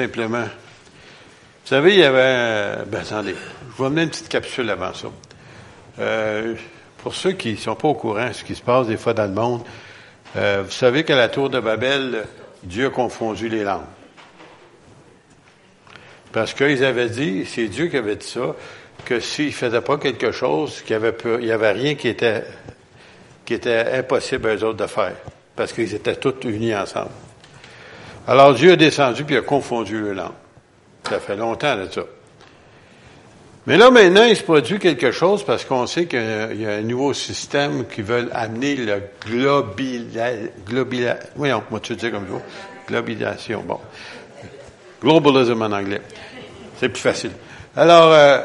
Simplement. Vous savez, il y avait. Ben, attendez, je vous amener une petite capsule avant ça. Euh, pour ceux qui ne sont pas au courant de ce qui se passe des fois dans le monde, euh, vous savez qu'à la tour de Babel, Dieu a confondu les langues. Parce qu'ils avaient dit, c'est Dieu qui avait dit ça, que s'ils ne faisaient pas quelque chose, qu'il n'y avait, avait rien qui était, qui était impossible à eux autres de faire. Parce qu'ils étaient tous unis ensemble. Alors Dieu est descendu puis a confondu le langue. Ça fait longtemps de ça. Mais là, maintenant, il se produit quelque chose parce qu'on sait qu'il y a un nouveau système qui veut amener le globila, voyons, moi tu dis comme ça, globalisation, bon. Globalism en anglais. C'est plus facile. Alors, euh,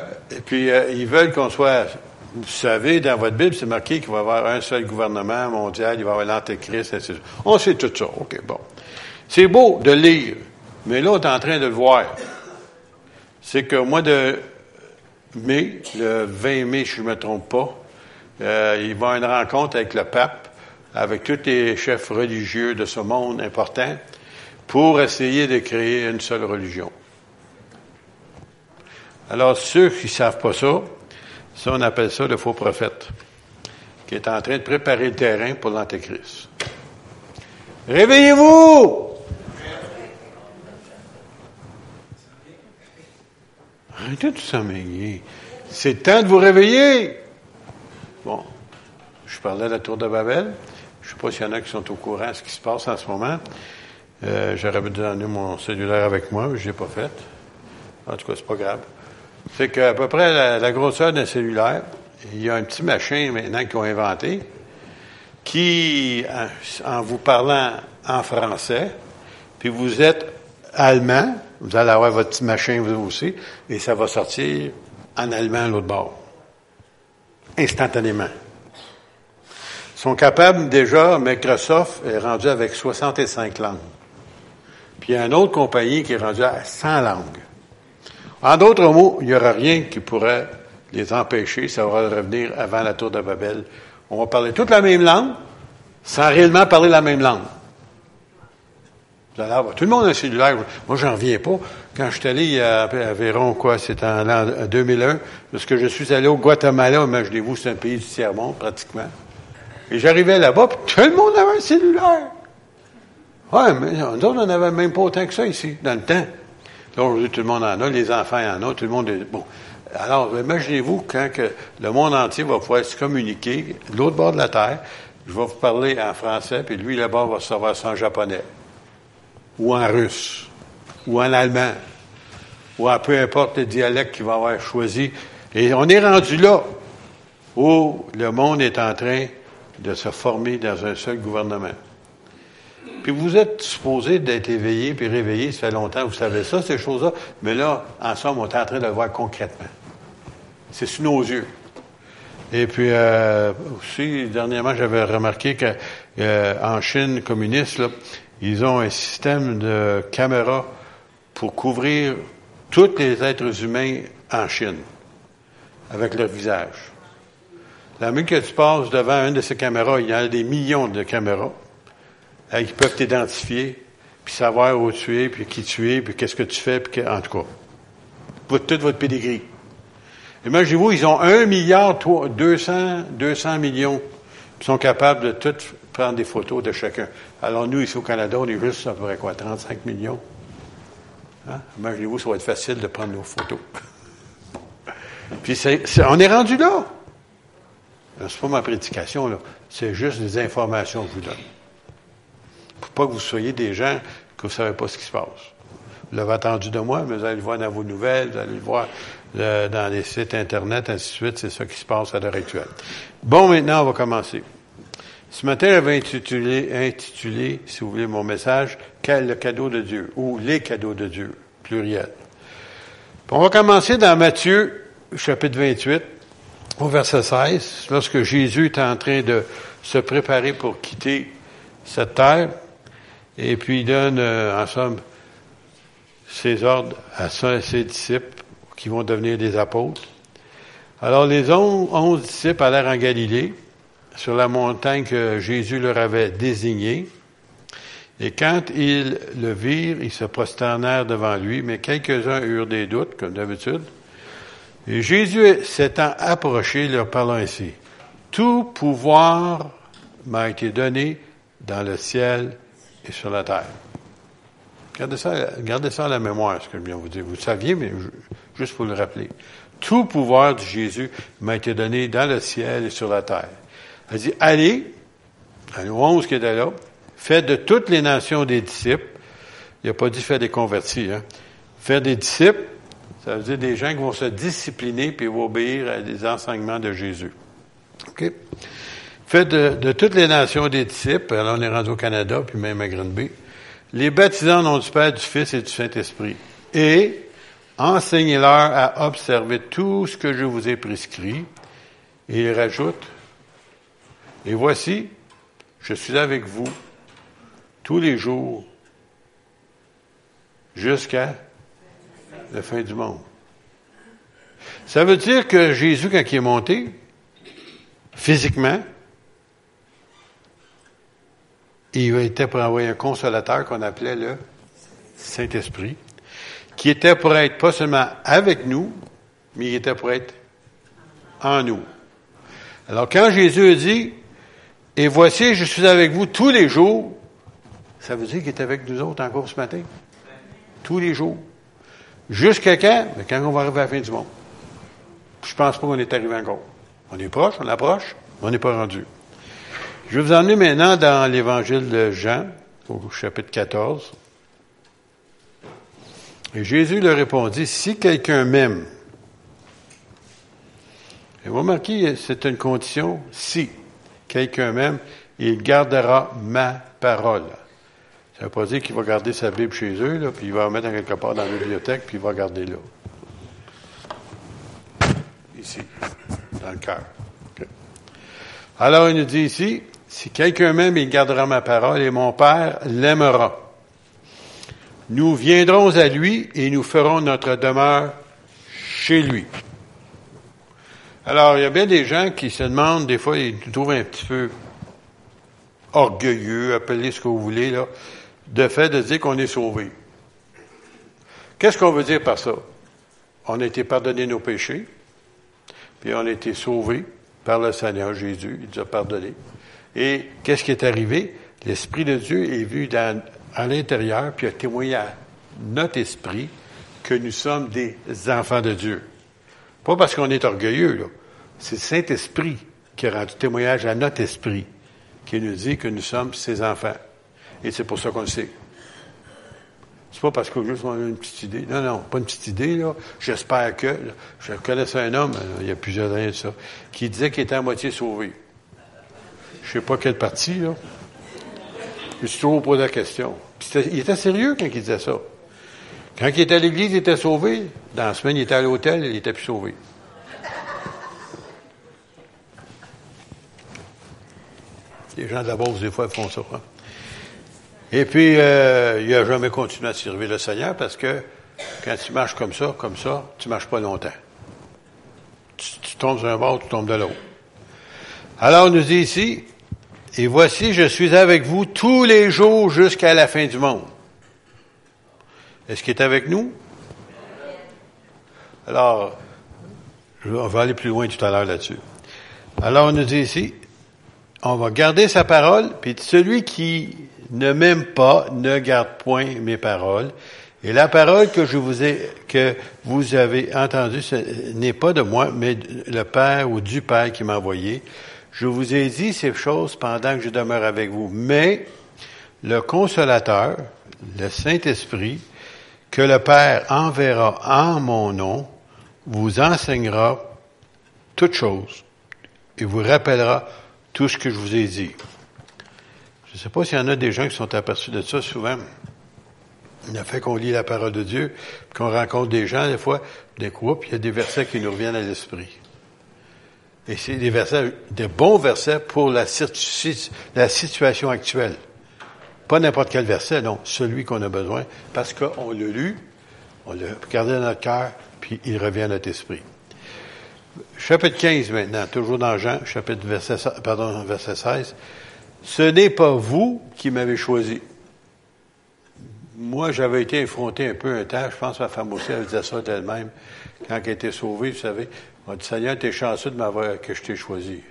puis, euh, ils veulent qu'on soit, vous savez, dans votre Bible, c'est marqué qu'il va y avoir un seul gouvernement mondial, il va y avoir l'Antéchrist, etc. On sait tout ça. OK, bon. C'est beau de lire, mais là, on est en train de le voir. C'est que mois de mai, le 20 mai, si je ne me trompe pas, euh, il va avoir une rencontre avec le pape, avec tous les chefs religieux de ce monde important, pour essayer de créer une seule religion. Alors, ceux qui ne savent pas ça, ça, on appelle ça le faux prophète, qui est en train de préparer le terrain pour l'Antéchrist. Réveillez-vous! Arrêtez de. C'est temps de vous réveiller. Bon, je parlais de la tour de Babel. Je ne sais pas s'il y en a qui sont au courant de ce qui se passe en ce moment. Euh, J'aurais dû donner mon cellulaire avec moi, mais je ne l'ai pas fait. En tout cas, c'est pas grave. C'est qu'à peu près la, la grosseur d'un cellulaire, il y a un petit machin maintenant qu'ils ont inventé qui, en vous parlant en français, puis vous êtes allemand, vous allez avoir votre petit machin vous aussi, et ça va sortir en allemand à l'autre bord. Instantanément. Ils sont capables déjà, Microsoft est rendu avec 65 langues. Puis il y a une autre compagnie qui est rendue à 100 langues. En d'autres mots, il n'y aura rien qui pourrait les empêcher, ça va revenir avant la tour de Babel. On va parler toute la même langue, sans réellement parler la même langue. Tout le monde a un cellulaire. Moi, j'en reviens pas. Quand je suis allé y a environ, quoi, c'était en l'an 2001, lorsque je suis allé au Guatemala, imaginez-vous, c'est un pays du tiers-monde, pratiquement. Et j'arrivais là-bas, puis tout le monde avait un cellulaire. Ouais, mais nous on n'avait même pas autant que ça ici, dans le temps. Là, aujourd'hui, tout le monde en a, les enfants en ont, tout le monde est, bon. Alors, imaginez-vous quand que le monde entier va pouvoir se communiquer, de l'autre bord de la Terre, je vais vous parler en français, puis lui, là-bas, va savoir ça en japonais ou en russe, ou en allemand, ou en peu importe le dialecte qu'il va avoir choisi. Et on est rendu là où le monde est en train de se former dans un seul gouvernement. Puis vous êtes supposé d'être éveillé puis réveillé, ça fait longtemps, vous savez ça, ces choses-là, mais là, en somme, on est en train de le voir concrètement. C'est sous nos yeux. Et puis euh, aussi, dernièrement, j'avais remarqué qu'en euh, Chine communiste, là, ils ont un système de caméras pour couvrir tous les êtres humains en Chine avec leur visage. La minute que tu passes devant une de ces caméras, il y a des millions de caméras qui peuvent t'identifier, puis savoir où tu es, puis qui tu es, puis qu'est-ce que tu fais, puis en tout cas, pour toute votre pédigree. Imaginez-vous, ils ont un milliard, 200, 200 millions, qui sont capables de tout prendre des photos de chacun. Alors nous, ici au Canada, on est juste à peu près quoi, 35 millions? Hein? Imaginez-vous, ça va être facile de prendre nos photos. Puis on est rendu là. C'est pas ma prédication, là. C'est juste des informations que je vous donne. Pour pas que vous soyez des gens que vous ne savez pas ce qui se passe. Vous l'avez attendu de moi, mais vous allez le voir dans vos nouvelles, vous allez le voir dans les sites Internet, ainsi de suite. C'est ça qui se passe à l'heure actuelle. Bon, maintenant, on va commencer. Ce matin, j'avais intitulé, intitulé, si vous voulez, mon message, Quel le cadeau de Dieu, ou les cadeaux de Dieu, pluriel. on va commencer dans Matthieu, chapitre 28, au verset 16, lorsque Jésus est en train de se préparer pour quitter cette terre, et puis il donne, euh, en somme, ses ordres à ses disciples qui vont devenir des apôtres. Alors les onze disciples allèrent en Galilée, sur la montagne que Jésus leur avait désignée. Et quand ils le virent, ils se prosternèrent devant lui, mais quelques-uns eurent des doutes, comme d'habitude. Et Jésus s'étant approché, leur parlant ainsi. Tout pouvoir m'a été donné dans le ciel et sur la terre. Gardez ça, gardez ça à la mémoire, ce que je viens de vous dire. Vous saviez, mais juste pour le rappeler. Tout pouvoir de Jésus m'a été donné dans le ciel et sur la terre. Elle dit, allez, à nous 11 qui était là, faites de toutes les nations des disciples. Il n'a pas dit faire des convertis, hein. Faire des disciples, ça veut dire des gens qui vont se discipliner puis vont obéir à des enseignements de Jésus. OK? Faites de, toutes les nations des disciples, alors on est rendu au Canada, puis même à Grenby, les baptisants au du Père, du Fils et du Saint-Esprit. Et enseignez-leur à observer tout ce que je vous ai prescrit. Et il rajoute, et voici, je suis avec vous tous les jours jusqu'à la fin du monde. Ça veut dire que Jésus, quand il est monté, physiquement, il était pour envoyer un consolateur qu'on appelait le Saint-Esprit, qui était pour être pas seulement avec nous, mais il était pour être en nous. Alors quand Jésus dit, et voici, je suis avec vous tous les jours, ça veut dire qu'il est avec nous autres encore ce matin? Tous les jours. Jusqu'à quand? Mais quand on va arriver à la fin du monde. Je pense pas qu'on est arrivé encore. On est proche, on approche, mais on n'est pas rendu. Je vais vous emmener maintenant dans l'évangile de Jean, au chapitre 14. Et Jésus leur répondit, si quelqu'un m'aime, et vous remarquez, c'est une condition, si quelqu'un m'aime, il gardera ma parole. Ça ne veut pas dire qu'il va garder sa Bible chez eux, puis il va la mettre quelque part dans la bibliothèque, puis il va garder là. Ici, dans le cœur. Alors, il nous dit ici, si quelqu'un m'aime, il gardera ma parole, et mon Père l'aimera. Nous viendrons à lui et nous ferons notre demeure chez lui. Alors, il y a bien des gens qui se demandent, des fois, ils trouvent un petit peu orgueilleux, appelez ce que vous voulez, là, de fait de dire qu'on est sauvé. Qu'est-ce qu'on veut dire par ça? On a été pardonné nos péchés, puis on a été sauvé par le Seigneur Jésus, il nous a pardonné. Et qu'est-ce qui est arrivé? L'Esprit de Dieu est vu à l'intérieur, puis a témoigné à notre esprit que nous sommes des enfants de Dieu. Pas parce qu'on est orgueilleux, là. C'est le Saint-Esprit qui a rendu témoignage à notre esprit, qui nous dit que nous sommes ses enfants. Et c'est pour ça qu'on le sait. C'est pas parce qu'on juste a une petite idée. Non, non, pas une petite idée, là. J'espère que, je connaissais un homme, il y a plusieurs années de ça, qui disait qu'il était à moitié sauvé. Je sais pas quelle partie, là. Je suis toujours posé la question. il était sérieux quand il disait ça. Quand il était à l'église, il était sauvé. Dans la semaine, il était à l'hôtel, il était plus sauvé. Les gens de la des fois, font ça. Hein. Et puis, euh, il n'a jamais continué à servir le Seigneur parce que quand tu marches comme ça, comme ça, tu marches pas longtemps. Tu, tu tombes d'un bord, tu tombes de l'autre. Alors, on nous dit ici, et voici, je suis avec vous tous les jours jusqu'à la fin du monde. Est-ce qu'il est avec nous? Alors, on va aller plus loin tout à l'heure là-dessus. Alors, on nous dit ici, on va garder sa parole, puis celui qui ne m'aime pas ne garde point mes paroles. Et la parole que je vous ai, que vous avez entendue, ce n'est pas de moi, mais le Père ou du Père qui m'a envoyé. Je vous ai dit ces choses pendant que je demeure avec vous. Mais le consolateur, le Saint-Esprit, que le Père enverra en mon nom, vous enseignera toutes choses et vous rappellera tout ce que je vous ai dit. Je ne sais pas s'il y en a des gens qui sont aperçus de ça souvent. A fait qu'on lit la parole de Dieu, qu'on rencontre des gens, des fois, des groupes, il y a des versets qui nous reviennent à l'esprit. Et c'est des versets, des bons versets pour la situation actuelle. Pas n'importe quel verset, non, celui qu'on a besoin, parce qu'on l'a lu, on l'a gardé dans notre cœur, puis il revient à notre esprit. Chapitre 15 maintenant, toujours dans Jean, chapitre verset, pardon, verset 16. Ce n'est pas vous qui m'avez choisi. moi, j'avais été effronté un peu un temps. Je pense que ma femme aussi, elle disait ça d'elle-même. Quand elle était sauvée, vous savez, on dit, Seigneur, t'es chanceux de m'avoir, que je t'ai choisi.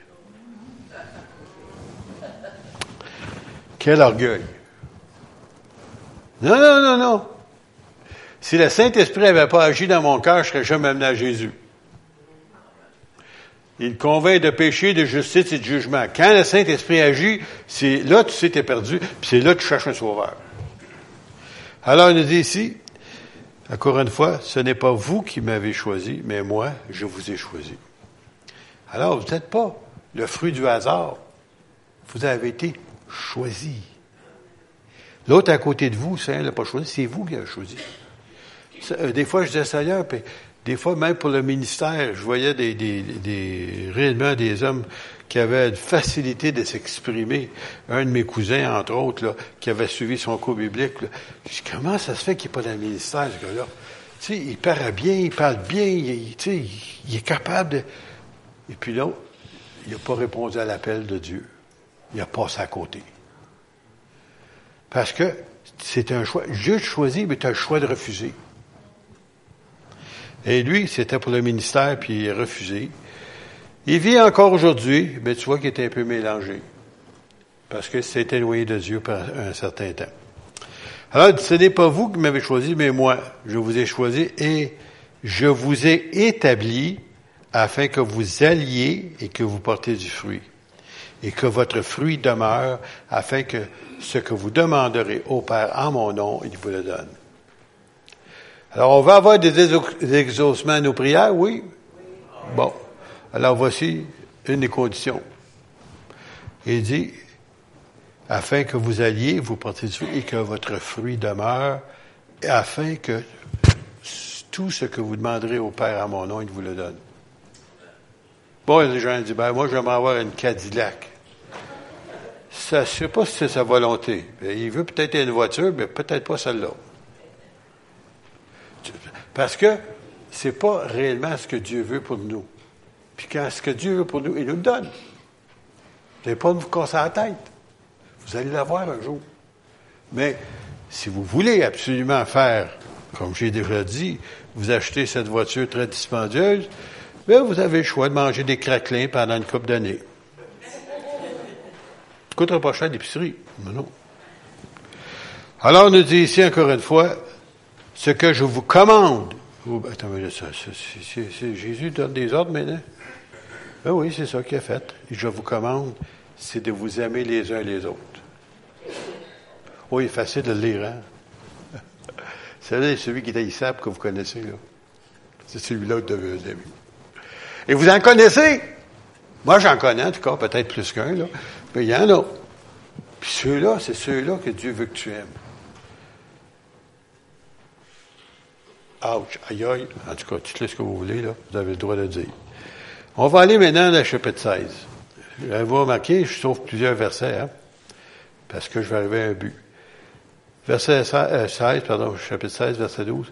Quel orgueil. Non, non, non, non. Si le Saint-Esprit n'avait pas agi dans mon cœur, je serais jamais amené à Jésus. Il convainc de péché, de justice et de jugement. Quand le Saint-Esprit agit, c'est là tu sais t'es perdu, puis c'est là que tu cherches un sauveur. Alors, il nous dit ici, encore une fois, ce n'est pas vous qui m'avez choisi, mais moi, je vous ai choisi. Alors, vous n'êtes pas le fruit du hasard. Vous avez été choisi. L'autre à côté de vous, ça, l'a pas choisi, c'est vous qui avez choisi. Euh, des fois, je disais Seigneur, puis des fois, même pour le ministère, je voyais des, des, des, réellement des hommes qui avaient une facilité de s'exprimer. Un de mes cousins, entre autres, là, qui avait suivi son cours biblique, je dis, comment ça se fait qu'il n'est pas dans le ministère, ce gars-là? Il paraît bien, il parle bien, il, il est capable de... Et puis là, il n'a pas répondu à l'appel de Dieu. Il a passé à côté. Parce que c'est un choix. Dieu choisit, mais as le choix de refuser. Et lui, c'était pour le ministère, puis il a refusé. Il vit encore aujourd'hui, mais tu vois qu'il était un peu mélangé. Parce que s'est éloigné de Dieu par un certain temps. Alors, ce n'est pas vous qui m'avez choisi, mais moi, je vous ai choisi et je vous ai établi afin que vous alliez et que vous portez du fruit. Et que votre fruit demeure afin que ce que vous demanderez au Père en mon nom, il vous le donne. Alors, on va avoir des exaucements à nos prières, oui? Bon. Alors, voici une des conditions. Il dit, afin que vous alliez, vous portez du fruit et que votre fruit demeure, afin que tout ce que vous demanderez au Père à mon nom, il vous le donne. Bon, les gens disent, ben, moi, j'aimerais avoir une Cadillac. Ça, je sais pas si c'est sa volonté. Il veut peut-être une voiture, mais peut-être pas celle-là. Parce que c'est pas réellement ce que Dieu veut pour nous. Puis quand ce que Dieu veut pour nous, il nous le donne. Vous n'avez pas de vous casser la tête. Vous allez l'avoir un jour. Mais si vous voulez absolument faire, comme j'ai déjà dit, vous achetez cette voiture très dispendieuse, bien, vous avez le choix de manger des craquelins pendant une couple d'années. Ça coûtera pas cher l'épicerie. Mais non. Alors, on nous dit ici encore une fois, ce que je vous commande. Oh, ça, c'est, Jésus donne des ordres maintenant? Ben oui, c'est ça qu'il a fait. Et je vous commande, c'est de vous aimer les uns les autres. Oui, il facile de le lire, hein? C'est celui qui est haïssable que vous connaissez, là. C'est celui-là que vous devez aimer. Et vous en connaissez? Moi, j'en connais, en tout cas, peut-être plus qu'un, là. Mais il y en a. Puis ceux-là, c'est ceux-là que Dieu veut que tu aimes. Ouch, aïe aïe. En tout cas, tu ce que vous voulez, là. Vous avez le droit de le dire. On va aller maintenant dans le chapitre 16. Vous remarquer, je sauve plusieurs versets, hein, parce que je vais arriver à un but. Verset 16, euh, pardon, chapitre 16, verset 12.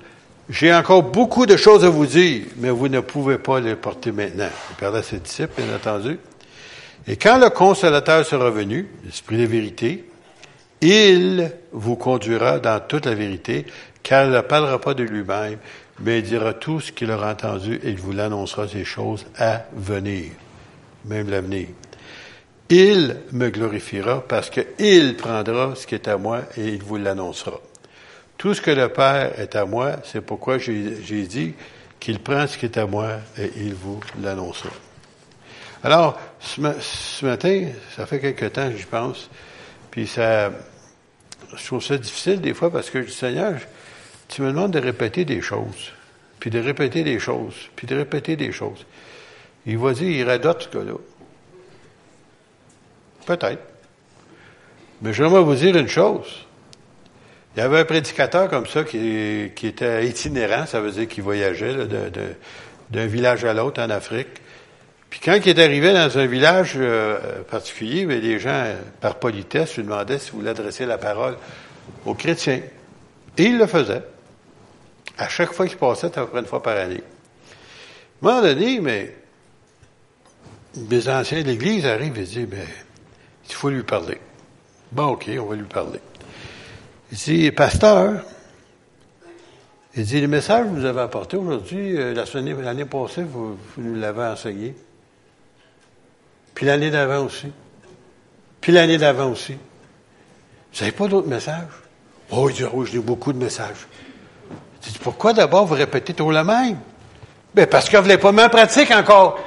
J'ai encore beaucoup de choses à vous dire, mais vous ne pouvez pas les porter maintenant. Il parlait à ses disciples, bien entendu. Et quand le consolateur sera revenu, l'Esprit de vérité, il vous conduira dans toute la vérité, car il ne parlera pas de lui-même, mais il dira tout ce qu'il aura entendu et il vous l'annoncera ces choses à venir, même l'avenir. Il me glorifiera parce qu'il prendra ce qui est à moi et il vous l'annoncera. Tout ce que le Père est à moi, c'est pourquoi j'ai dit qu'il prend ce qui est à moi et il vous l'annoncera. Alors, ce, matin, ça fait quelque temps, je pense, puis ça, je trouve ça difficile des fois parce que je dis, Seigneur, tu me demandes de répéter des choses, puis de répéter des choses, puis de répéter des choses. Il va dire, il radote ce gars-là. Peut-être. Mais j'aimerais vous dire une chose. Il y avait un prédicateur comme ça qui, qui était itinérant, ça veut dire qu'il voyageait d'un village à l'autre en Afrique. Puis quand il est arrivé dans un village euh, particulier, mais les gens, par politesse, lui demandaient s'il voulait adresser la parole aux chrétiens. Et il le faisait. À chaque fois qu'il passait, à peu près une fois par année. À un moment donné, mais des anciens de l'Église arrivent et disent, mais il faut lui parler. Bon, OK, on va lui parler. Il dit, pasteur, il dit, le message que vous avez apporté aujourd'hui, euh, l'année passée, vous, vous nous l'avez enseigné. Puis l'année d'avant aussi. Puis l'année d'avant aussi. Vous n'avez pas d'autres messages? Oh, il dit, oh, j'ai beaucoup de messages. Il dit, pourquoi d'abord vous répétez toujours le même? Ben, parce que vous ne pas mis pratique encore.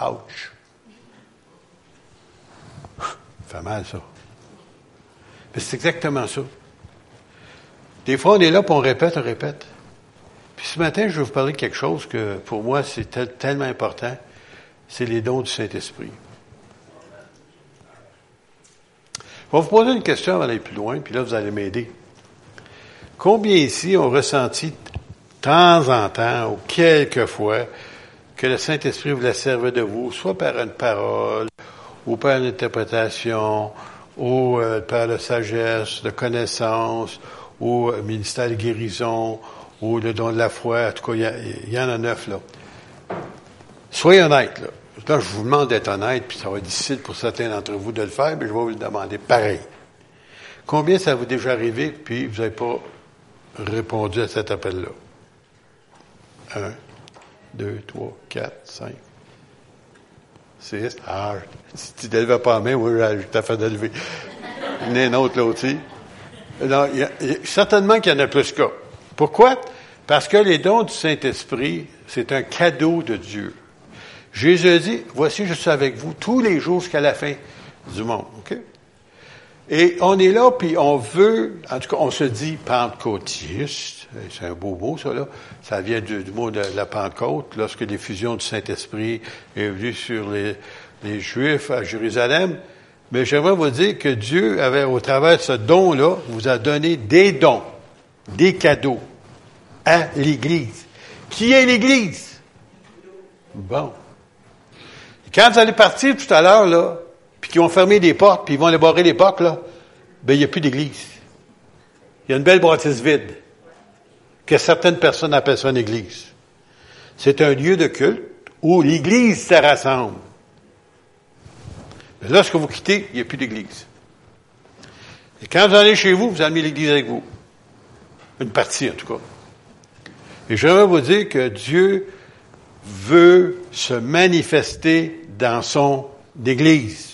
Ouch. Ça fait mal, ça. Mais c'est exactement ça. Des fois, on est là, puis on répète, on répète. Puis ce matin, je vais vous parler de quelque chose que, pour moi, c'est tellement important. C'est les dons du Saint-Esprit. Je vais vous poser une question avant d'aller plus loin, puis là, vous allez m'aider. Combien ici ont ressenti de temps en temps, ou quelquefois, que le Saint-Esprit voulait servir de vous, soit par une parole, ou par une interprétation, ou euh, par la sagesse, de connaissance, ou euh, ministère de guérison, ou le don de la foi. En tout cas, il y, en a neuf, là. Soyez honnêtes, là. Je vous demande d'être honnête, puis ça va être difficile pour certains d'entre vous de le faire, mais je vais vous le demander pareil. Combien ça vous est déjà arrivé, puis vous n'avez pas répondu à cet appel-là? Un, deux, trois, quatre, cinq, six. Ah, si tu ne lèves pas la main, oui, je t'ai fait lever. Y en a un autre là aussi. Certainement qu'il y en a plus qu'un. Pourquoi? Parce que les dons du Saint-Esprit, c'est un cadeau de Dieu. Jésus dit, voici, je suis avec vous tous les jours jusqu'à la fin du monde. OK? Et on est là, puis on veut, en tout cas, on se dit pentecôtiste. C'est un beau mot, ça, là. Ça vient du, mot de la Pentecôte, lorsque l'effusion du Saint-Esprit est venue sur les, les Juifs à Jérusalem. Mais j'aimerais vous dire que Dieu avait, au travers de ce don-là, vous a donné des dons, des cadeaux à l'Église. Qui est l'Église? Bon. Quand vous allez partir tout à l'heure, là, puis qu'ils vont fermer des portes, puis ils vont aller barrer les portes, là, ben, il n'y a plus d'église. Il y a une belle bâtisse vide, que certaines personnes appellent ça une église. C'est un lieu de culte où l'église se rassemble. Mais lorsque vous quittez, il n'y a plus d'église. Et quand vous allez chez vous, vous amenez l'église avec vous. Une partie, en tout cas. Et j'aimerais vous dire que Dieu veut se manifester dans son Église.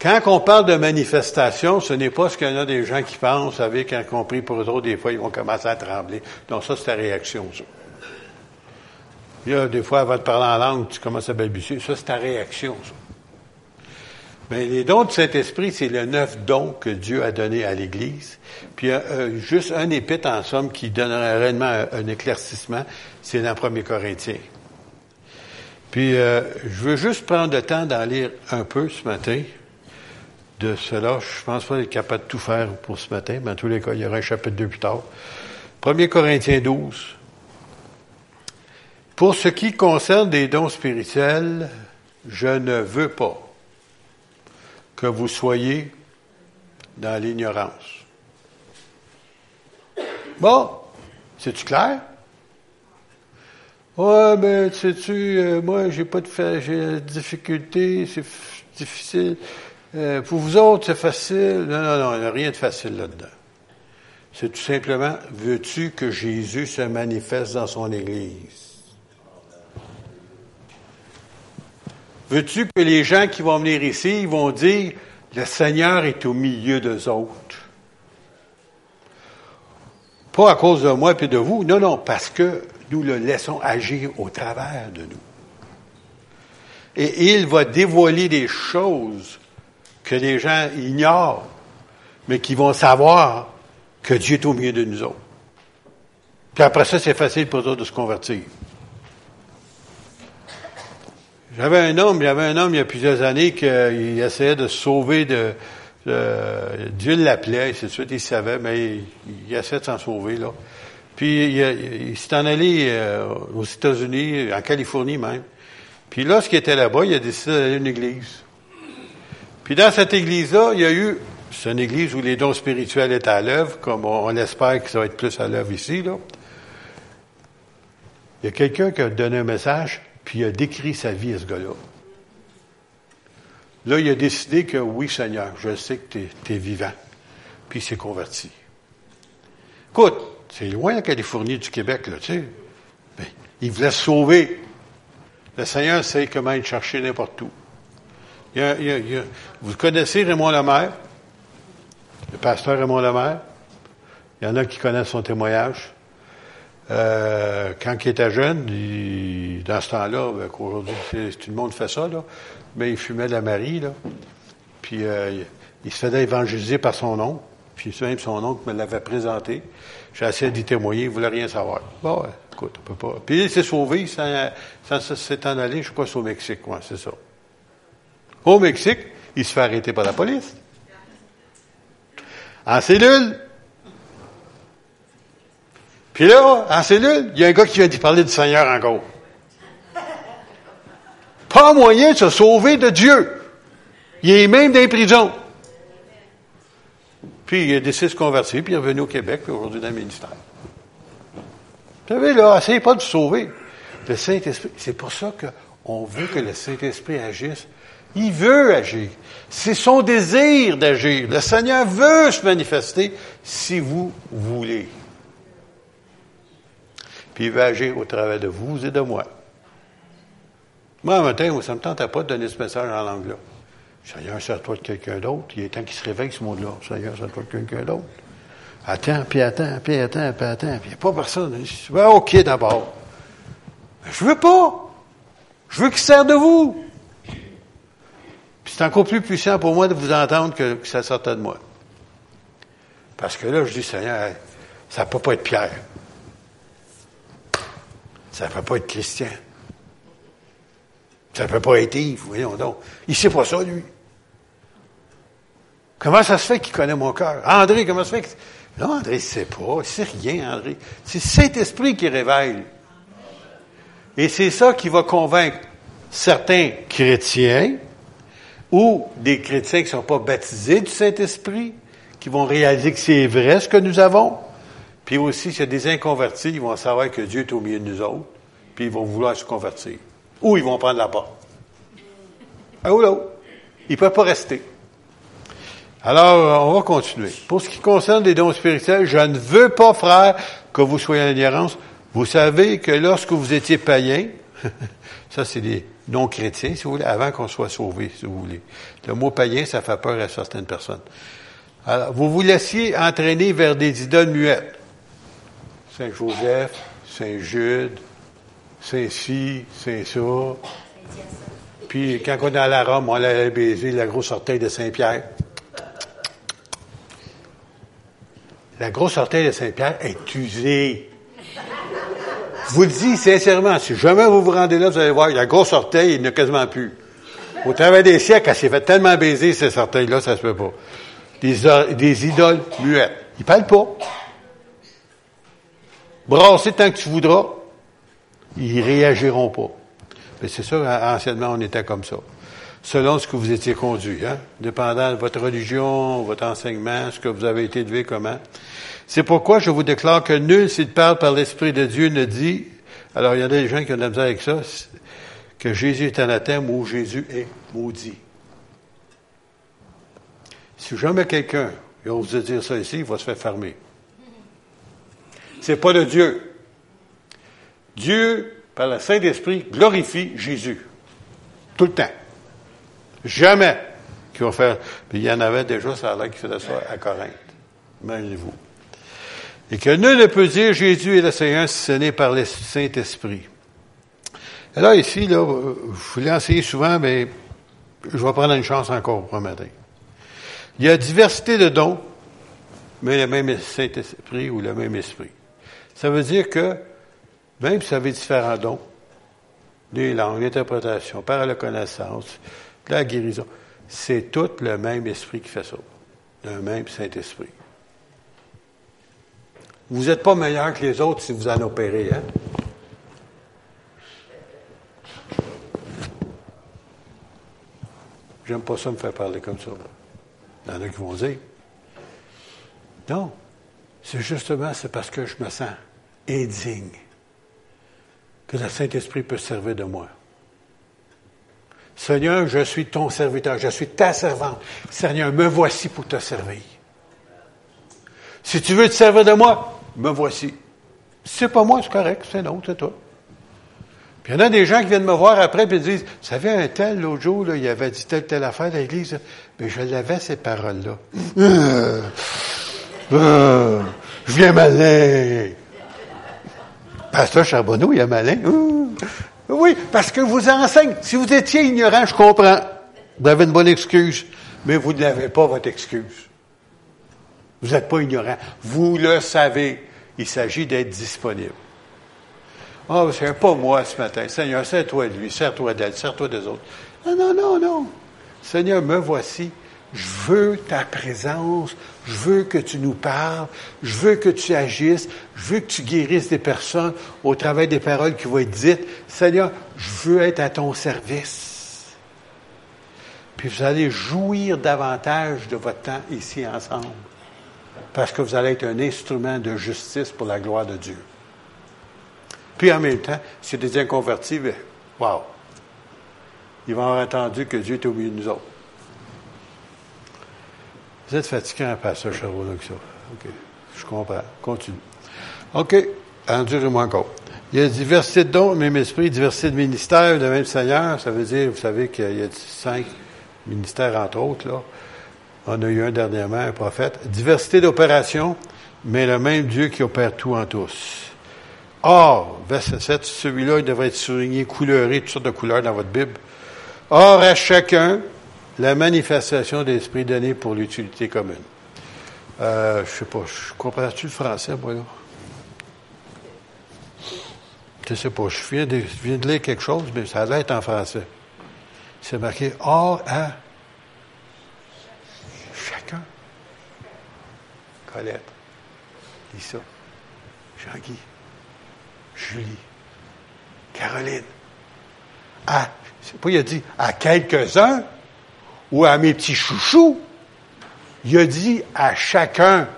Quand on parle de manifestation, ce n'est pas ce qu'il y en a des gens qui pensent, vous savez, quand pour eux autres, des fois, ils vont commencer à trembler. Donc ça, c'est ta réaction, ça. A des fois, avant de parler en langue, tu commences à balbutier. Ça, c'est ta réaction, ça. Mais les dons du Saint-Esprit, c'est le neuf dons que Dieu a donné à l'Église. Puis euh, juste un épître, en somme, qui donnerait réellement un, éclaircissement, c'est dans 1 Corinthiens. Puis euh, je veux juste prendre le temps d'en lire un peu ce matin de cela. Je pense pas être capable de tout faire pour ce matin, mais en tous les cas, il y aura un chapitre 2 plus tard. 1 Corinthiens 12. Pour ce qui concerne des dons spirituels, je ne veux pas que vous soyez dans l'ignorance. Bon, c'est-tu clair? Ouais, ben, sais-tu, euh, moi, j'ai pas de j'ai de difficulté, c'est difficile. Euh, pour vous autres, c'est facile. Non, non, non, il n'y a rien de facile là-dedans. C'est tout simplement, veux-tu que Jésus se manifeste dans son Église? Veux-tu que les gens qui vont venir ici, ils vont dire, le Seigneur est au milieu d'eux autres? Pas à cause de moi et de vous, non, non, parce que nous le laissons agir au travers de nous. Et il va dévoiler des choses que les gens ignorent, mais qui vont savoir que Dieu est au milieu de nous autres. Puis après ça, c'est facile pour eux de se convertir. J'avais un homme, j'avais un homme il y a plusieurs années qui essayait de se sauver de, Dieu l'appelait, c'est sûr, il savait, mais il, essayait de s'en sauver, là. Puis il, s'est en allé euh, aux États-Unis, en Californie même. Puis lorsqu'il était là-bas, il a décidé d'aller à une église. Puis dans cette église-là, il y a eu, c'est une église où les dons spirituels étaient à l'œuvre, comme on, espère que ça va être plus à l'œuvre ici, là. Il y a quelqu'un qui a donné un message, puis il a décrit sa vie à ce gars-là. Là, il a décidé que oui, Seigneur, je sais que tu es, vivant. Puis il s'est converti. Écoute, c'est loin la Californie du Québec, là, tu sais. Ben, il voulait sauver. Le Seigneur sait comment il chercher n'importe où. vous connaissez Raymond Lemaire? Le pasteur Raymond Lemaire? Il y en a qui connaissent son témoignage. Euh, quand il était jeune, dans ce temps-là, ben, aujourd'hui, tout le monde fait ça, là, mais il fumait de la Marie, là. Puis euh, il se faisait évangéliser par son oncle. Puis même son oncle me l'avait présenté. J'ai essayé d'y témoigner, il voulait rien savoir. Bon, écoute, on peut pas. Puis il s'est sauvé, ça, s'est en allé, je crois, au Mexique, quoi, c'est ça. Au Mexique, il se fait arrêter par la police. En cellule, puis là, en cellule, il y a un gars qui vient d'y parler du Seigneur encore. Pas moyen de se sauver de Dieu. Il est même dans les prisons. Puis il a décidé de se convertir, puis il est revenu au Québec, puis aujourd'hui dans le ministère. Vous savez, là, essayez pas de se sauver. Le Saint-Esprit, c'est pour ça qu'on veut que le Saint-Esprit agisse. Il veut agir. C'est son désir d'agir. Le Seigneur veut se manifester si vous voulez puis il va agir au travers de vous et de moi. Moi, un matin, ça ne me tentait pas de donner ce message en langue-là. Seigneur, sers-toi de quelqu'un d'autre. Il est temps qu'il se réveille, ce monde-là. Seigneur, sers-toi de quelqu'un d'autre. Attends, puis attends, puis attends, puis attends. Puis il n'y a pas personne. Ben, OK, d'abord. Je veux pas. Je veux qu'il sert de vous. Puis c'est encore plus puissant pour moi de vous entendre que, que ça sortait de moi. Parce que là, je dis, Seigneur, ça ne peut pas être Pierre. Ça ne peut pas être chrétien. Ça ne peut pas être Yves, voyons donc. Il ne sait pas ça, lui. Comment ça se fait qu'il connaît mon cœur? André, comment ça se fait que... Non, André ne sait pas. Il ne sait rien, André. C'est Saint-Esprit qui révèle. Et c'est ça qui va convaincre certains chrétiens ou des chrétiens qui ne sont pas baptisés du Saint-Esprit, qui vont réaliser que c'est vrai ce que nous avons, puis aussi, s'il y a des inconvertis, ils vont savoir que Dieu est au milieu de nous autres, puis ils vont vouloir se convertir. Ou ils vont prendre la porte. Un ou l'autre. Ils ne peuvent pas rester. Alors, on va continuer. Pour ce qui concerne les dons spirituels, je ne veux pas, frère, que vous soyez en ignorance. Vous savez que lorsque vous étiez païen, ça c'est des non-chrétiens, si vous voulez, avant qu'on soit sauvé, si vous voulez. Le mot païen, ça fait peur à certaines personnes. Alors, vous vous laissiez entraîner vers des idoles muettes. Saint-Joseph, Saint-Jude, Saint-Ci, Saint-Ça. Puis quand on est à la Rome, on allait baiser la grosse orteil de Saint-Pierre. La grosse orteil de Saint-Pierre est usée. Je vous le dis sincèrement, si jamais vous vous rendez là, vous allez voir, la grosse orteil, il n'y a quasiment plus. Au travers des siècles, elle s'est fait tellement baiser, ces orteils-là, ça se peut pas. Des, des idoles muettes. Ils parlent pas brasser tant que tu voudras, ils réagiront pas. Mais c'est ça, anciennement, on était comme ça. Selon ce que vous étiez conduit, hein? dépendant de votre religion, votre enseignement, ce que vous avez été élevé comment. C'est pourquoi je vous déclare que nul, s'il parle par l'Esprit de Dieu, ne dit, alors il y en a des gens qui ont de la avec ça, que Jésus est anathème ou Jésus est maudit. Si jamais quelqu'un ose dire ça ici, il va se faire fermer c'est pas de Dieu. Dieu, par le Saint-Esprit, glorifie Jésus. Tout le temps. Jamais qu'il faire. il y en avait déjà, ça a l'air qui faisait ça à Corinthe. Imaginez-vous. Et que nul ne peut dire Jésus est le Seigneur si ce n'est par le Saint-Esprit. Et là, ici, là, je voulais enseigner souvent, mais je vais prendre une chance encore un matin. Il y a diversité de dons, mais le même Saint-Esprit ou le même Esprit. Ça veut dire que, même si vous avez différents dons, des langues, l'interprétation, par la connaissance, la guérison, c'est tout le même esprit qui fait ça. Le même Saint-Esprit. Vous n'êtes pas meilleur que les autres si vous en opérez, hein? J'aime pas ça me faire parler comme ça. Il y en a qui vont dire. Non. C'est justement, c'est parce que je me sens indigne que le Saint-Esprit peut servir de moi. Seigneur, je suis ton serviteur, je suis ta servante. Seigneur, me voici pour te servir. Si tu veux te servir de moi, me voici. Si c'est pas moi, c'est correct, c'est non, c'est toi. Puis il y en a des gens qui viennent me voir après et disent, vous savez, un tel, l'autre jour, là, il avait dit telle, telle affaire à l'église, mais je l'avais, ces paroles-là. Euh, euh, je viens malin. Pasteur Charbonneau, il est malin. Oui, parce que vous enseigne. Si vous étiez ignorant, je comprends. Vous avez une bonne excuse, mais vous ne l'avez pas, votre excuse. Vous n'êtes pas ignorant. Vous le savez. Il s'agit d'être disponible. Ah, oh, c'est pas moi ce matin. Seigneur, sers-toi de lui, sers-toi d'elle, sers-toi des autres. Non, non, non, non. Seigneur, me voici. Je veux ta présence. Je veux que tu nous parles. Je veux que tu agisses. Je veux que tu guérisses des personnes au travers des paroles qui vont être dites. Seigneur, je veux être à ton service. Puis vous allez jouir davantage de votre temps ici ensemble. Parce que vous allez être un instrument de justice pour la gloire de Dieu. Puis en même temps, si des inconvertis, bien, wow! Ils vont avoir entendu que Dieu est au milieu de nous autres. Vous êtes fatiguant, pasteur Charbonneau, que ça. OK. Je comprends. Continue. OK. Endurez-moi encore. Il y a diversité de dons, même esprit, diversité de ministères, de même Seigneur. Ça veut dire, vous savez qu'il y a cinq ministères, entre autres, là. On a eu un dernièrement, un prophète. Diversité d'opérations, mais le même Dieu qui opère tout en tous. Or, verset 7, celui-là, il devrait être souligné, couleuré, toutes sortes de couleurs dans votre Bible. Or, à chacun, la manifestation d'esprit donné pour l'utilité commune. Euh, je sais pas, je comprends-tu le français, moi, là? Je sais pas, je viens, de, de lire quelque chose, mais ça va être en français. C'est marqué Or à chacun. Colette. Dis ça. Jean-Guy. Julie, Caroline. À, c'est pas, il a dit à quelques-uns ou à mes petits chouchous. Il a dit à chacun,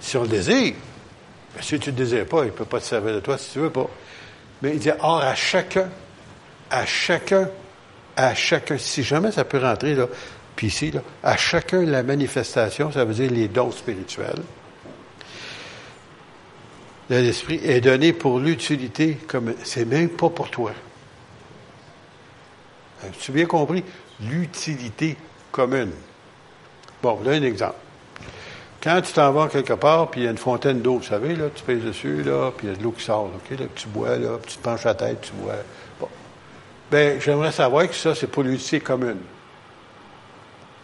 si on le désire. Ben, si tu ne le désires pas, il ne peut pas te servir de toi si tu ne veux pas. Mais il dit, or, à chacun, à chacun, à chacun, si jamais ça peut rentrer, là, puis ici, là, à chacun la manifestation, ça veut dire les dons spirituels de l'Esprit est donné pour l'utilité comme c'est même pas pour toi. As bien compris? L'utilité commune. Bon, là, un exemple. Quand tu t'en vas quelque part, puis il y a une fontaine d'eau, vous savez, là, tu pèses dessus, là, puis il y a de l'eau qui sort, OK? Là, tu bois, là, puis tu te penches la tête, tu bois. Bon. Ben, j'aimerais savoir que ça, c'est pour l'utilité commune.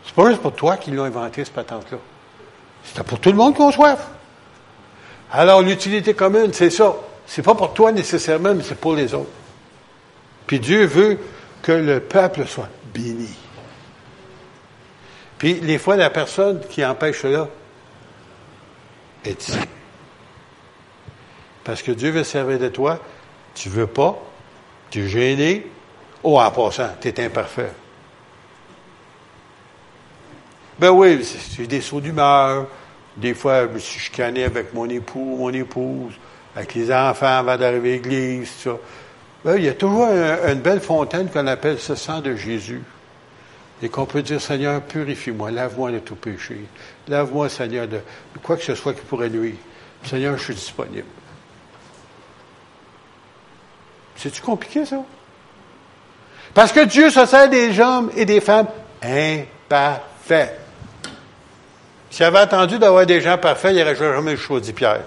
C'est pas juste pour toi qui l'ont inventé, cette patente-là. C'était pour tout le monde qui a soif. Alors, l'utilité commune, c'est ça. C'est pas pour toi nécessairement, mais c'est pour les autres. Puis Dieu veut que le peuple soit béni. Puis, les fois, la personne qui empêche cela est ici. Parce que Dieu veut servir de toi. Tu veux pas. Tu es gêné. Oh, en passant, tu es imparfait. Ben oui, c'est des sauts d'humeur. Des fois, je me suis chicané avec mon époux, mon épouse, avec les enfants avant d'arriver à l'église, ça. Il y a toujours une belle fontaine qu'on appelle ce sang de Jésus. Et qu'on peut dire, Seigneur, purifie-moi, lave-moi de tout péché. Lave-moi, Seigneur, de quoi que ce soit qui pourrait nuire. Seigneur, je suis disponible. C'est-tu compliqué, ça? Parce que Dieu se sert des hommes et des femmes imparfaits. S'il avait attendu d'avoir des gens parfaits, il n'aurait jamais choisi Pierre.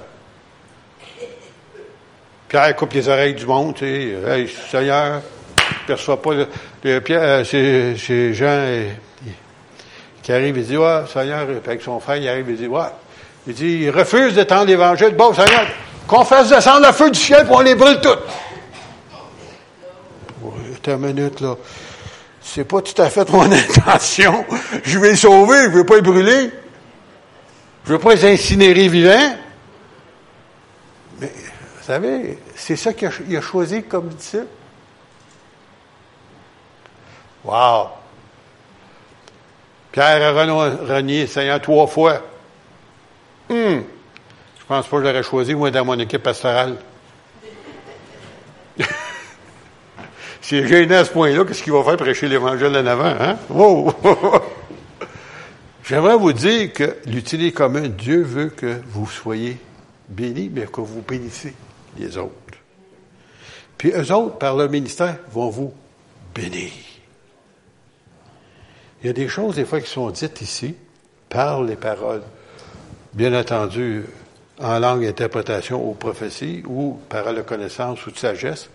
Pierre coupe les oreilles du monde, tu sais. Hey, Seigneur, ne perçoit pas le, Pierre, euh, c'est, Jean qui arrive et dit, ouais, Seigneur, avec son frère, il arrive et dit, ouais. Il dit, il refuse d'étendre l'évangile. Bon, Seigneur, qu'on fasse descendre le feu du ciel pour on les brûle toutes. Attends une minute, là. C'est pas tout à fait mon intention. Je vais les sauver, je ne veux pas les brûler. Je ne veux pas les incinérer vivants. Vous savez, c'est ça qu'il a, choisi comme disciple. Wow! Pierre a renié Seigneur trois fois. Hum! Je pense pas que je l'aurais choisi, moi, dans mon équipe pastorale. C'est gênant à ce point-là, qu'est-ce qu'il va faire prêcher l'Évangile en avant, hein? Wow! J'aimerais vous dire que l'utilité commune, Dieu veut que vous soyez bénis, mais que vous bénissez les autres. Puis eux autres, par leur ministère, vont vous bénir. Il y a des choses, des fois, qui sont dites ici, par les paroles. Bien entendu, en langue d'interprétation ou prophétie, ou par de connaissance ou de sagesse,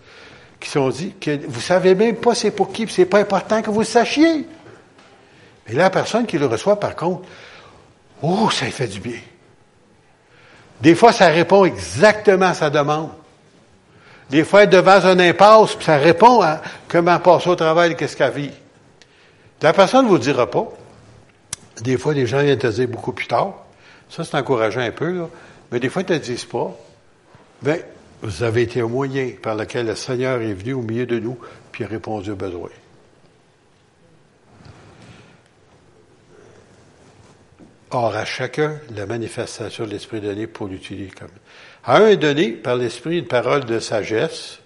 qui sont dites que vous savez même pas c'est pour qui, c'est pas important que vous le sachiez. Mais la personne qui le reçoit, par contre, oh, ça fait du bien. Des fois, ça répond exactement à sa demande. Des fois, devant un impasse, puis ça répond à comment passer au travail, qu'est-ce qu'elle vit. La personne ne vous dira pas. Des fois, les gens viennent te dire beaucoup plus tard. Ça, c'est encourageant un peu. Mais des fois, ils ne te disent pas. Bien, vous avez été un moyen par lequel le Seigneur est venu au milieu de nous, puis a répondu aux besoins. Or, à chacun, la manifestation de l'Esprit donné pour l'utiliser comme. À un est donné par l'Esprit une parole de sagesse.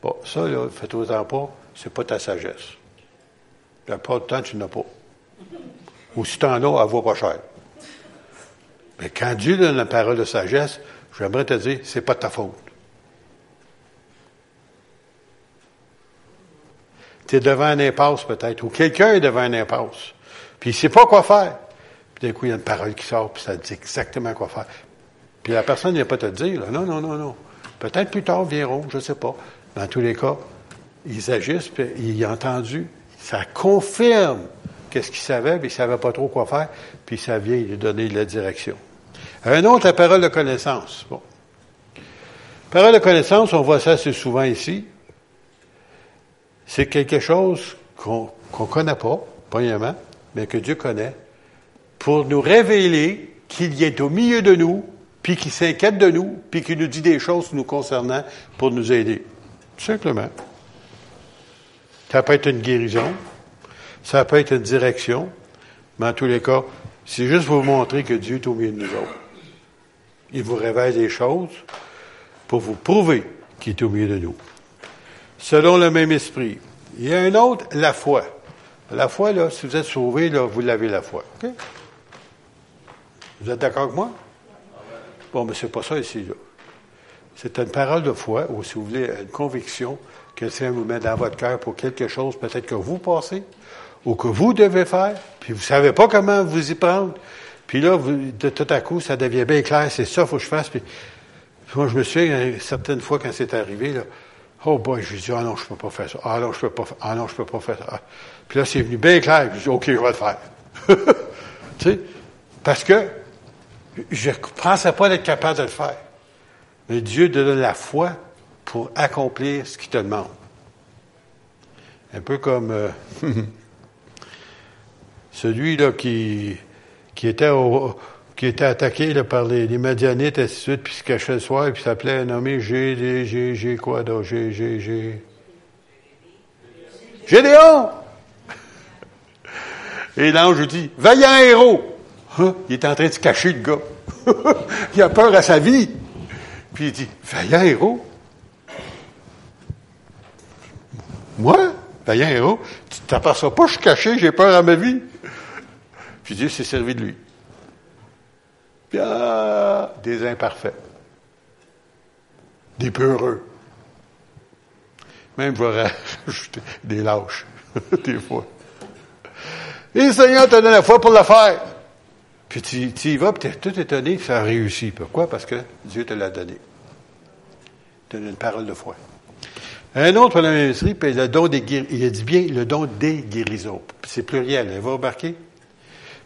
Bon, ça, là, faites autant pas, c'est pas ta sagesse. La plupart du temps, tu n'as pas. Ou si tu en as, elle vaut pas cher. Mais quand Dieu donne la parole de sagesse, j'aimerais te dire, c'est pas ta faute. Tu es devant un impasse peut-être, ou quelqu'un est devant un impasse, puis il sait pas quoi faire. Puis d'un coup, il y a une parole qui sort, puis ça dit exactement quoi faire. Puis la personne ne vient pas te dire, non, non, non, non. Peut-être plus tard viendront, je ne sais pas. Dans tous les cas, ils agissent, puis il a entendu. Ça confirme qu'est-ce qu'il savait, mais il ne savait pas trop quoi faire, puis ça vient lui donner de la direction. Un autre, la parole de connaissance. Bon. Parole de connaissance, on voit ça assez souvent ici. C'est quelque chose qu'on ne connaît pas, premièrement, mais que Dieu connaît, pour nous révéler qu'il est au milieu de nous, puis qu'il s'inquiète de nous, puis qu'il nous dit des choses nous concernant pour nous aider. Simplement. Ça peut être une guérison, ça peut être une direction, mais en tous les cas, c'est juste pour vous montrer que Dieu est au milieu de nous autres. Il vous révèle des choses pour vous prouver qu'il est au milieu de nous. Selon le même esprit. Il y a un autre, la foi. La foi, là, si vous êtes sauvé, là, vous l'avez la foi. Vous êtes d'accord avec moi? Bon, mais c'est pas ça ici, là. C'est une parole de foi, ou si vous voulez, une conviction que le Seigneur vous met dans votre cœur pour quelque chose, peut-être que vous passez, ou que vous devez faire, puis vous savez pas comment vous y prendre. Puis là, de, tout à coup, ça devient bien clair, c'est ça, faut que je fasse. Puis, moi, je me souviens, certaines fois, quand c'est arrivé, là, oh boy, je dis, ah non, je peux pas faire ça. Ah non, je peux pas faire Ah non, je peux pas faire ça. Puis là, c'est venu bien clair. Je dis, OK, je vais le faire. tu sais, parce que je ne pensais pas d'être capable de le faire. Mais Dieu te donne la foi pour accomplir ce qu'il te demande. Un peu comme euh, celui-là qui, qui était qui était attaqué là, par les, les Madianites, et ainsi de suite, puis se cachait le soir, puis s'appelait nommé G, quoi, donc, G, G. Gédéon! Et l'ange dit, vaillant héros! Hein? Il est en train de se cacher, le gars. il a peur à sa vie. Puis il dit, vaillant héros. Moi, vaillant héros, tu t'aperçois pas, je suis caché, j'ai peur à ma vie. Puis Dieu s'est servi de lui. Puis, ah, des imparfaits. Des peureux. Même, je vais rajouter des lâches, des fois. Et le Seigneur te donne la foi pour le faire. Puis tu, tu y vas, puis tu es tout étonné que ça a réussi. Pourquoi? Parce que Dieu te l'a donné. Tu as une parole de foi. Un autre la même puis le don des il a dit bien le don des guérisons. C'est pluriel, hein, vous remarquez?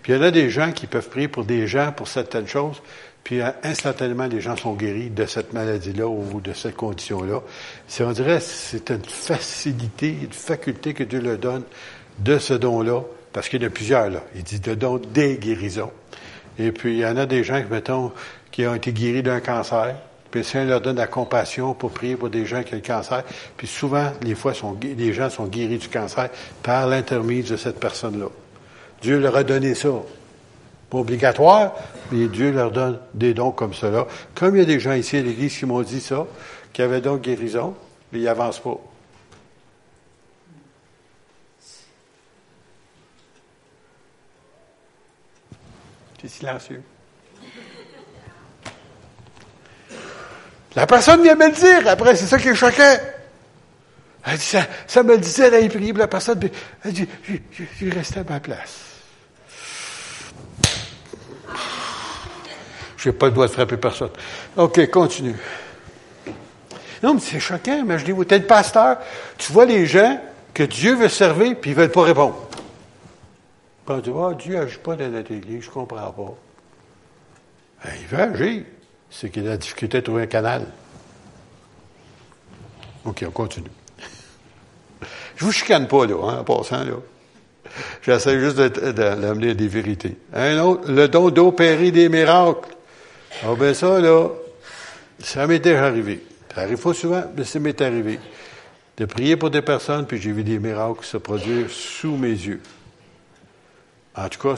Puis il y en a des gens qui peuvent prier pour des gens, pour certaines choses, puis euh, instantanément, les gens sont guéris de cette maladie-là ou de cette condition-là. Si on dirait c'est une facilité, une faculté que Dieu leur donne de ce don-là, parce qu'il y en a plusieurs, là. Il dit de don des guérisons. Et puis, il y en a des gens, mettons, qui ont été guéris d'un cancer. Puis le Seigneur leur donne la compassion pour prier pour des gens qui ont le cancer. Puis souvent, les fois, les gens sont guéris du cancer par l'intermédiaire de cette personne-là. Dieu leur a donné ça. Pas obligatoire, mais Dieu leur donne des dons comme cela. Comme il y a des gens ici à l'Église qui m'ont dit ça, qui avaient donc guérison, mais ils n'avancent pas. C'est silencieux. La personne vient me le dire. Après, c'est ça qui est choquant. Elle dit, ça, me le disait, elle a la personne. Elle dit, je resté à ma place. Je n'ai pas le droit de frapper personne. OK, continue. Non, mais c'est choquant. Imaginez-vous, tu es le pasteur, tu vois les gens que Dieu veut servir, puis ils ne veulent pas répondre. Puis on dit, Dieu n'agit pas dans notre église, je ne comprends pas. Ben, il veut agir. C'est qu'il a la difficulté de trouver un canal. OK, on continue. Je vous chicane pas, là, hein, en passant, là. J'essaie juste d'amener des vérités. Un autre, le don d'opérer des miracles. Ah ben ça, là, ça m'est déjà arrivé. Ça arrive pas souvent, mais ça m'est arrivé. De prier pour des personnes, puis j'ai vu des miracles se produire sous mes yeux. En tout cas,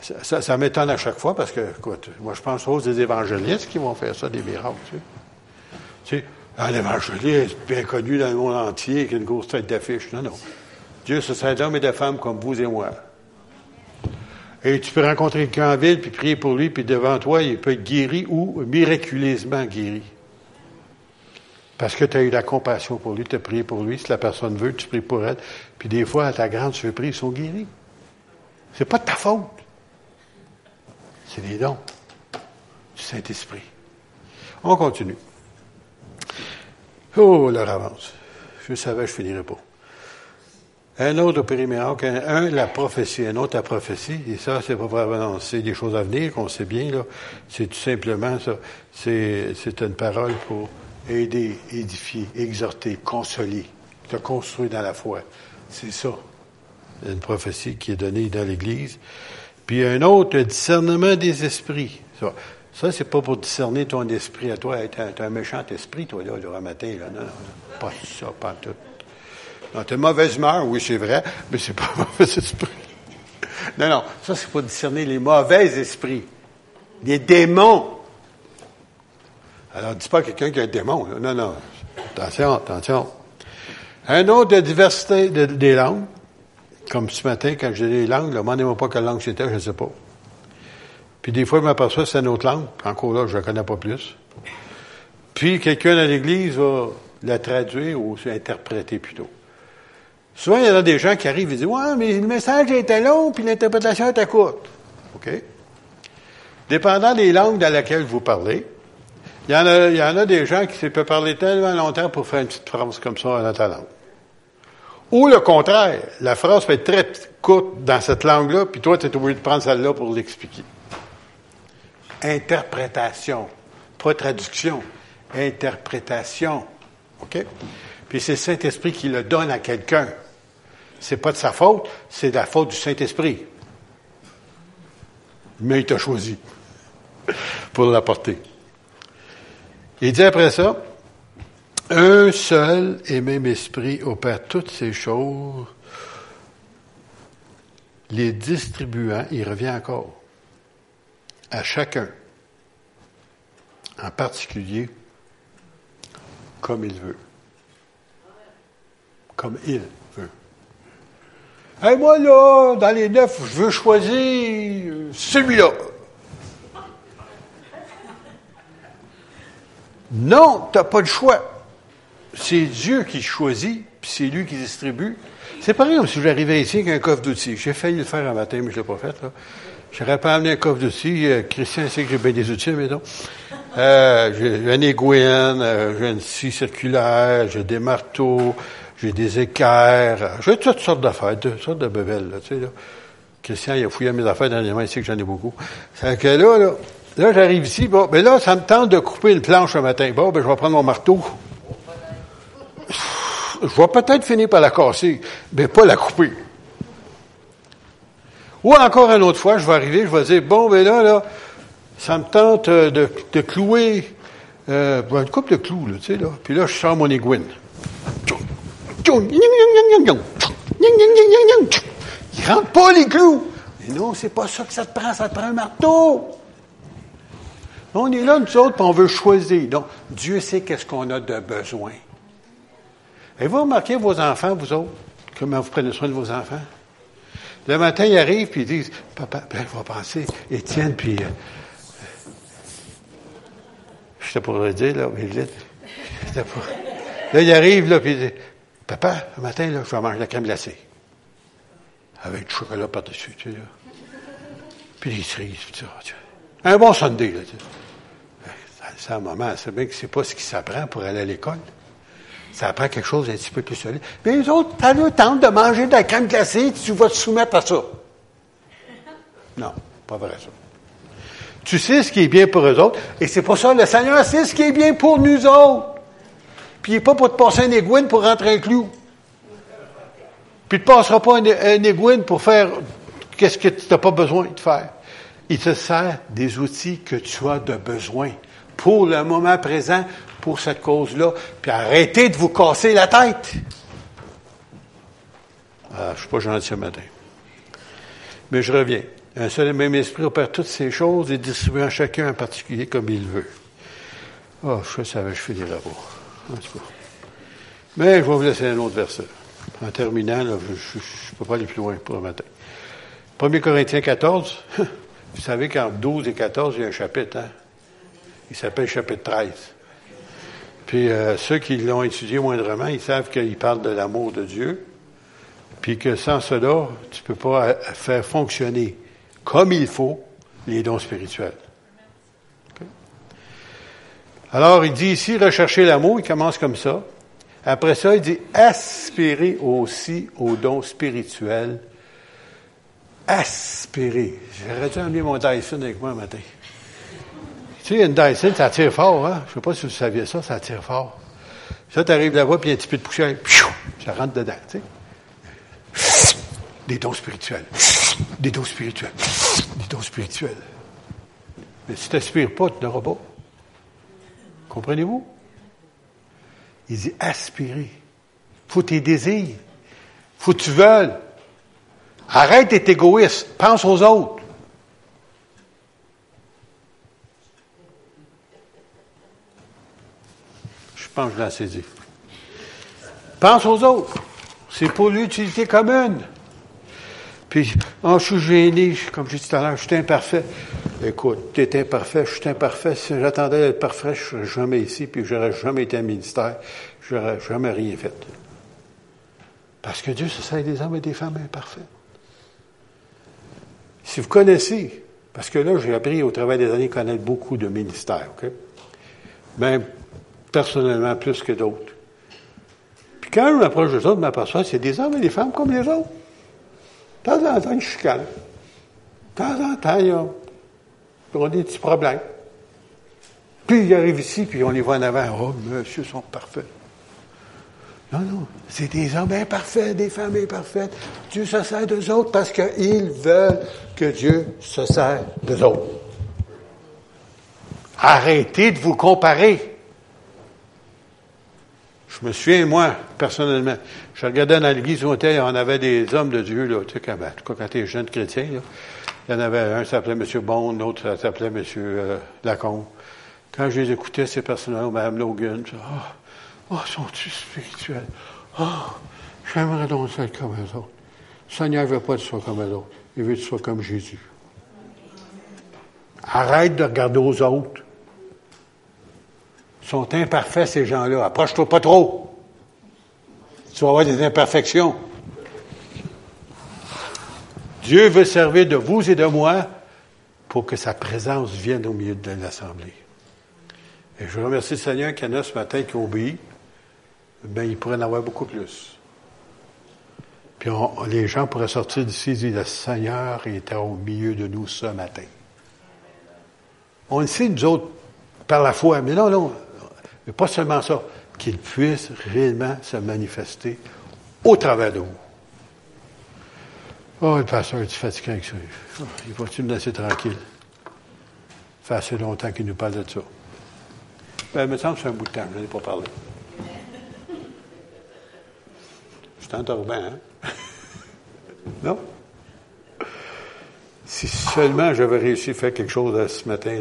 ça, ça, m'étonne à chaque fois parce que, écoute, moi je pense aux des évangélistes qui vont faire ça, des miracles. Tu sais, tu sais un évangéliste bien connu dans le monde entier, qui a une grosse tête d'affiche. Non, non. Dieu se sert d'hommes et de femmes comme vous et moi. Et tu peux rencontrer quelqu'un en ville, puis prier pour lui, puis devant toi, il peut être guéri ou miraculeusement guéri. Parce que tu as eu la compassion pour lui, tu as prié pour lui. Si la personne veut, tu pries pour elle. Puis des fois, à ta grande surprise, ils sont guéris. C'est pas de ta faute. C'est des dons du Saint-Esprit. On continue. Oh, l'heure avance. Je savais, je finirais pas. Un autre périméracle, un, la prophétie, un autre la prophétie, et ça, c'est pas vraiment, c'est des choses à venir qu'on sait bien, là. C'est tout simplement ça. C'est, c'est une parole pour aider, édifier, exhorter, consoler, te construire dans la foi. C'est ça. Une prophétie qui est donnée dans l'Église. Puis un autre, le discernement des esprits. Ça, c'est pas pour discerner ton esprit à toi. T'es un, un méchant esprit, toi, là, le matin. Non, non, pas ça, pas tout. Non, t'es mauvaise humeur, oui, c'est vrai, mais c'est pas un mauvais esprit. Non, non, ça, c'est pour discerner les mauvais esprits. Les démons. Alors, dis pas quelqu'un qui a un démon. Non, non. Attention, attention. Un autre de diversité des langues. Comme ce matin, quand j'ai des langues, demandez-moi pas quelle langue c'était, je ne sais pas. Puis des fois, je m'aperçois que c'est une autre langue. Encore là, je ne la connais pas plus. Puis quelqu'un dans l'Église va la traduire ou l'interpréter plutôt. Souvent, il y en a des gens qui arrivent et disent Ouais, mais le message était long, puis l'interprétation était courte. OK? Dépendant des langues dans lesquelles vous parlez, il y, en a, il y en a des gens qui peuvent parler tellement longtemps pour faire une petite phrase comme ça dans ta langue. Ou le contraire, la phrase peut être très courte dans cette langue-là, puis toi, tu es obligé de prendre celle-là pour l'expliquer. Interprétation, pas traduction, interprétation. OK? Puis c'est le Saint-Esprit qui le donne à quelqu'un. C'est pas de sa faute, c'est de la faute du Saint-Esprit. Mais il t'a choisi pour l'apporter. Il dit après ça, un seul et même esprit opère toutes ces choses, les distribuant, il revient encore, à chacun, en particulier, comme il veut. Comme il veut. Et moi, là, dans les neuf, je veux choisir celui-là. Non, tu n'as pas de choix c'est Dieu qui choisit, puis c'est lui qui distribue. C'est pareil comme si j'arrivais ici avec un coffre d'outils. J'ai failli le faire un matin, mais je ne l'ai pas fait. J'aurais pas amené un coffre d'outils. Euh, Christian sait que j'ai bien des outils, mais non. Euh, j'ai un aiguille, euh, j'ai une scie circulaire, j'ai des marteaux, j'ai des équerres, j'ai toutes sortes d'affaires, toutes sortes de bebelles, là, tu sais, là. Christian, il a fouillé mes affaires dernièrement, il sait que j'en ai beaucoup. C'est que là, là, là j'arrive ici, bon, mais là, ça me tente de couper une planche un matin. Bon, ben, je vais prendre mon marteau je vais peut-être finir par la casser, mais pas la couper. Ou encore une autre fois, je vais arriver, je vais dire, bon, ben là, là, ça me tente euh, de, de clouer euh, une coupe de clous, tu sais, là. Puis là, je sors mon aiguine. Il rentre pas les clous. Mais non, c'est pas ça que ça te prend, ça te prend un marteau. On est là, nous autres, puis on veut choisir. Donc, Dieu sait qu'est-ce qu'on a de besoin. Et vous remarquez vos enfants, vous autres? Comment vous prenez soin de vos enfants? Le matin, ils arrivent, puis ils disent, papa, ben, je vais penser, Étienne, puis... Euh, je sais pas le dire, là, mais vite. Là, il arrive, là, puis il dit, papa, le matin, là, je vais manger la crème glacée. Avec du chocolat par-dessus, tu sais, là. Puis les cerises, puis ça, tu sais. Un bon Sunday, là, tu sais. C'est un moment, c'est bien que c'est pas ce qui s'apprend pour aller à l'école. Ça apprend quelque chose d'un petit peu plus solide. Mais les autres, t'as le temps de manger de la crème glacée, tu vas te soumettre à ça. Non, pas vrai ça. Tu sais ce qui est bien pour eux autres, et c'est pour ça le Seigneur sait ce qui est bien pour nous autres. Puis il n'est pas pour te passer un aiguine pour rentrer un clou. Puis il ne te passera pas un, un pour faire qu'est-ce que tu n'as pas besoin de faire. Il te sert des outils que tu as de besoin pour le moment présent, pour cette cause-là, puis arrêtez de vous casser la tête. Ah, je ne suis pas gentil ce matin. Mais je reviens. Un seul et même esprit opère toutes ces choses et distribue à chacun en particulier comme il veut. Ah, oh, je savais, je fais des rabos. Mais je vais vous laisser un autre verset. En terminant, je ne peux pas aller plus loin pour le matin. 1 Corinthiens 14, vous savez qu'entre 12 et 14, il y a un chapitre, hein? Il s'appelle chapitre 13. Puis euh, ceux qui l'ont étudié moindrement, ils savent qu'il parle de l'amour de Dieu, puis que sans cela, tu ne peux pas euh, faire fonctionner comme il faut les dons spirituels. Alors, il dit ici, rechercher l'amour, il commence comme ça. Après ça, il dit, aspirer aussi aux dons spirituels. Aspirer. J'aurais dû emmener mon Dyson avec moi un matin. Tu sais, une Dyson, ça tire fort, hein? Je sais pas si vous saviez ça, ça tire fort. Ça, tu arrives là-bas, puis un petit peu de poussière, ça rentre dedans, tu sais. Des dons spirituels. Des dons spirituels. Des dons spirituels. Mais si tu n'aspires pas, tu n'auras pas. Comprenez-vous? Il dit aspirer. Faut tes désirs. Faut que tu veuilles. Arrête d'être égoïste. Pense aux autres. Pense que je l'ai assez dit. Pense aux autres. C'est pour l'utilité commune. Puis, oh, je suis gêné, comme j'ai dit tout à l'heure, je suis imparfait. Écoute, tu es imparfait, je suis imparfait. Si j'attendais d'être parfait, je ne serais jamais ici, puis je n'aurais jamais été un ministère, je n'aurais jamais rien fait. Parce que Dieu sert des hommes et des femmes imparfaits. Si vous connaissez, parce que là, j'ai appris au travers des années à connaître beaucoup de ministères, OK? Personnellement plus que d'autres. Puis quand je m'approche des autres, je m'aperçois que c'est des hommes et des femmes comme les autres. De temps en temps, ils chicanent. De temps en temps, ils ont, des petits problèmes. Puis ils arrivent ici, puis on les voit en avant. Oh, monsieur, sont parfaits. Non, non, c'est des hommes imparfaits, des femmes imparfaites. Dieu se sert d'eux autres parce qu'ils veulent que Dieu se sert d'eux autres. Arrêtez de vous comparer. Je me souviens, moi, personnellement, je regardais dans l'église où on avait des hommes de Dieu, là, tu sais, quand, en tout cas, quand tu es jeune chrétien, là, il y en avait un s'appelait M. Bond, l'autre s'appelait M. Euh, Lacombe. Quand je les écoutais, ces personnes-là, Mme Logan, je ah, oh, sont-ils spirituels? Oh, j'aimerais donc être comme eux autres. Le Seigneur ne veut pas tu sois comme eux autres. Il veut tu sois comme Jésus. Arrête de regarder aux autres sont imparfaits, ces gens-là. Approche-toi pas trop. Tu vas avoir des imperfections. Dieu veut servir de vous et de moi pour que sa présence vienne au milieu de l'Assemblée. Et je remercie le Seigneur qu'il y en a ce matin qui obéit. Ben, il pourrait en avoir beaucoup plus. Puis les gens pourraient sortir d'ici et dire, le Seigneur était au milieu de nous ce matin. On le sait, nous autres, par la foi, mais non, non, mais pas seulement ça, qu'il puisse réellement se manifester au travers de vous. Oh, le pasteur est fatigué avec ça? Il va-tu me laisser tranquille? Ça fait assez longtemps qu'il nous parle de ça. Ben, il me semble que c'est un bout de temps, je n'en ai pas parlé. Je t'entends bien, hein? non? Si seulement j'avais réussi à faire quelque chose ce matin,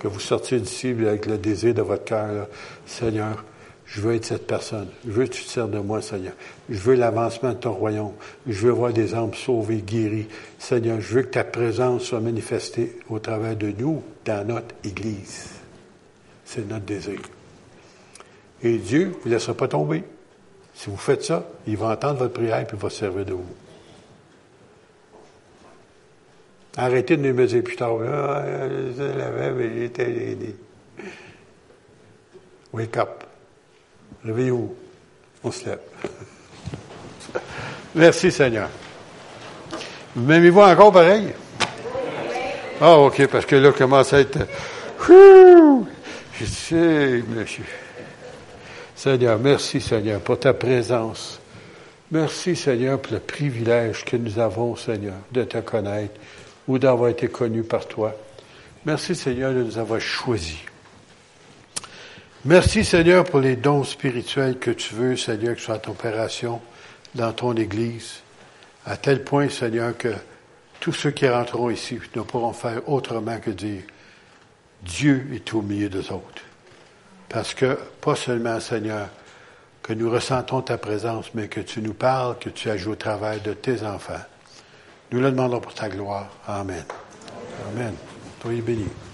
que vous sortiez d'ici avec le désir de votre cœur, Seigneur, Je veux être cette personne. Je veux que tu te sers de moi, Seigneur. Je veux l'avancement de ton royaume. Je veux voir des âmes sauvées, guéries. Seigneur, je veux que ta présence soit manifestée au travers de nous dans notre Église. C'est notre désir. Et Dieu ne vous laissera pas tomber. Si vous faites ça, il va entendre votre prière et il va se servir de vous. Arrêtez de me dire plus tard, ah, je l'avais, mais j'étais Wake up. Réveillez-vous. On se lève. Merci Seigneur. Vous m'aimez-vous encore pareil? Ah, OK, parce que là, commence à être. Je sais, monsieur. Seigneur, merci Seigneur pour ta présence. Merci Seigneur pour le privilège que nous avons, Seigneur, de te connaître ou d'avoir été connus par toi. Merci Seigneur de nous avoir choisis. Merci Seigneur pour les dons spirituels que tu veux, Seigneur, qui soient en opération dans ton Église, à tel point, Seigneur, que tous ceux qui rentreront ici ne pourront faire autrement que dire, Dieu est au milieu des autres. Parce que, pas seulement, Seigneur, que nous ressentons ta présence, mais que tu nous parles, que tu ajoutes au travail de tes enfants. Nous le demandons pour ta gloire. Amen. Amen. Soyez bénis.